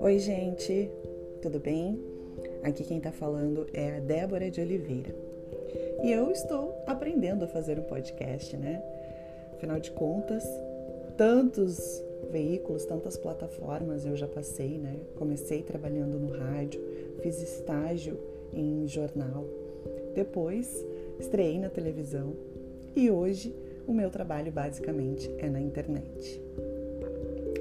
Oi, gente, tudo bem? Aqui quem tá falando é a Débora de Oliveira. E eu estou aprendendo a fazer um podcast, né? Afinal de contas, tantos veículos, tantas plataformas eu já passei, né? Comecei trabalhando no rádio, fiz estágio em jornal, depois estreiei na televisão e hoje o meu trabalho basicamente é na internet.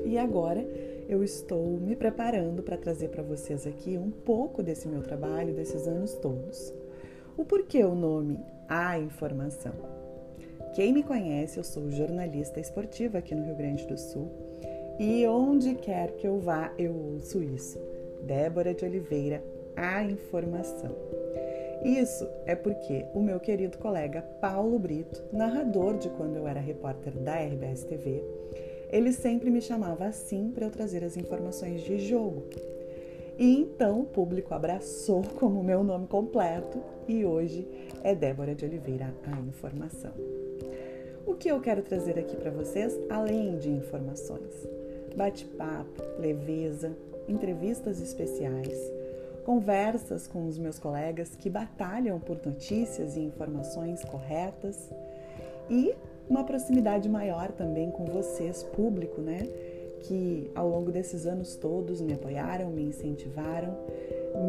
E agora eu estou me preparando para trazer para vocês aqui um pouco desse meu trabalho, desses anos todos. O porquê o nome A Informação? Quem me conhece, eu sou jornalista esportiva aqui no Rio Grande do Sul e onde quer que eu vá, eu ouço isso. Débora de Oliveira, a informação. Isso é porque o meu querido colega Paulo Brito, narrador de quando eu era repórter da RBS TV, ele sempre me chamava assim para eu trazer as informações de jogo. E então o público abraçou como meu nome completo e hoje é Débora de Oliveira, a informação. O que eu quero trazer aqui para vocês, além de informações? bate-papo, leveza, entrevistas especiais, conversas com os meus colegas que batalham por notícias e informações corretas e uma proximidade maior também com vocês, público, né? Que ao longo desses anos todos me apoiaram, me incentivaram,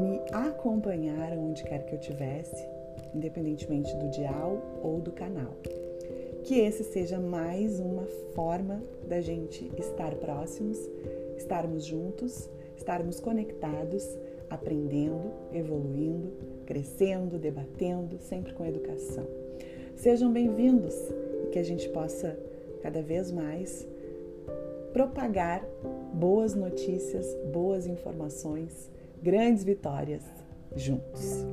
me acompanharam onde quer que eu tivesse, independentemente do dial ou do canal que esse seja mais uma forma da gente estar próximos, estarmos juntos, estarmos conectados, aprendendo, evoluindo, crescendo, debatendo, sempre com educação. Sejam bem-vindos e que a gente possa cada vez mais propagar boas notícias, boas informações, grandes vitórias juntos.